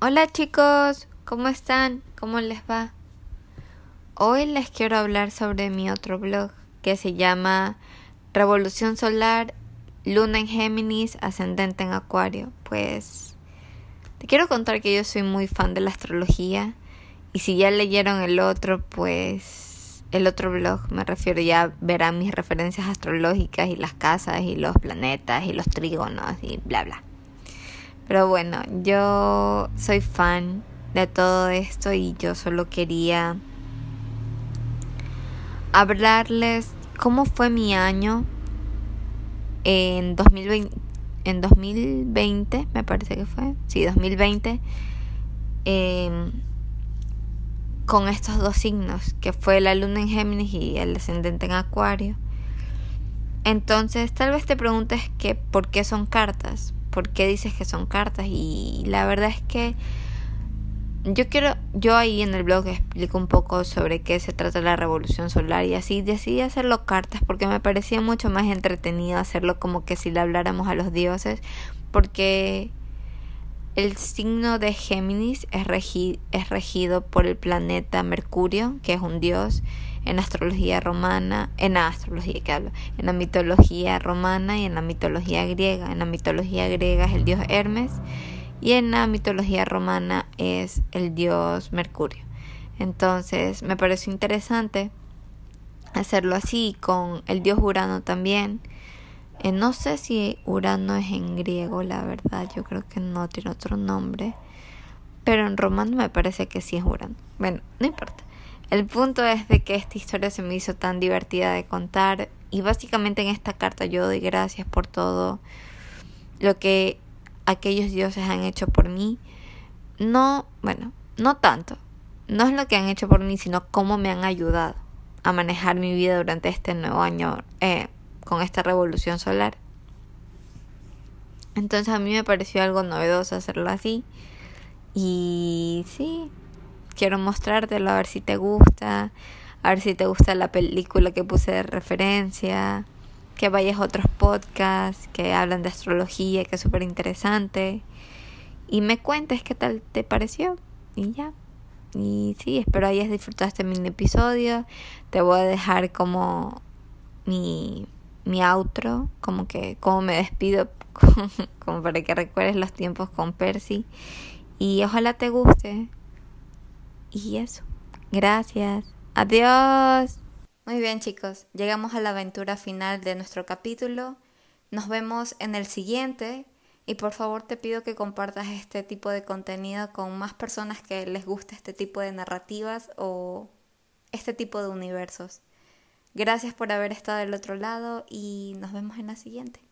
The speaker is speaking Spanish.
Hola chicos, ¿cómo están? ¿Cómo les va? Hoy les quiero hablar sobre mi otro blog que se llama Revolución Solar, Luna en Géminis, Ascendente en Acuario. Pues te quiero contar que yo soy muy fan de la astrología y si ya leyeron el otro, pues el otro blog, me refiero ya verán mis referencias astrológicas y las casas y los planetas y los trígonos y bla bla. Pero bueno, yo soy fan de todo esto y yo solo quería hablarles cómo fue mi año en 2020, en 2020 me parece que fue, sí, 2020. Eh, con estos dos signos, que fue la luna en Géminis y el descendente en Acuario. Entonces, tal vez te preguntes que por qué son cartas, por qué dices que son cartas. Y la verdad es que yo quiero, yo ahí en el blog explico un poco sobre qué se trata la revolución solar y así decidí hacerlo cartas porque me parecía mucho más entretenido hacerlo como que si le habláramos a los dioses porque el signo de Géminis es, es regido por el planeta Mercurio, que es un dios en astrología romana, en la astrología que hablo, en la mitología romana y en la mitología griega. En la mitología griega es el dios Hermes y en la mitología romana es el dios Mercurio. Entonces me pareció interesante hacerlo así con el dios Urano también eh, no sé si Urano es en griego, la verdad, yo creo que no tiene otro nombre. Pero en romano me parece que sí es Urano. Bueno, no importa. El punto es de que esta historia se me hizo tan divertida de contar y básicamente en esta carta yo doy gracias por todo lo que aquellos dioses han hecho por mí. No, bueno, no tanto. No es lo que han hecho por mí, sino cómo me han ayudado a manejar mi vida durante este nuevo año, eh, con esta revolución solar. Entonces a mí me pareció algo novedoso hacerlo así. Y sí, quiero mostrártelo a ver si te gusta, a ver si te gusta la película que puse de referencia, que vayas a otros podcasts que hablan de astrología, que es súper interesante. Y me cuentes qué tal te pareció. Y ya. Y sí, espero hayas disfrutado este mini episodio. Te voy a dejar como mi mi outro, como que como me despido, como para que recuerdes los tiempos con Percy. Y ojalá te guste. Y eso. Gracias. Adiós. Muy bien chicos, llegamos a la aventura final de nuestro capítulo. Nos vemos en el siguiente. Y por favor te pido que compartas este tipo de contenido con más personas que les guste este tipo de narrativas o este tipo de universos. Gracias por haber estado del otro lado y nos vemos en la siguiente.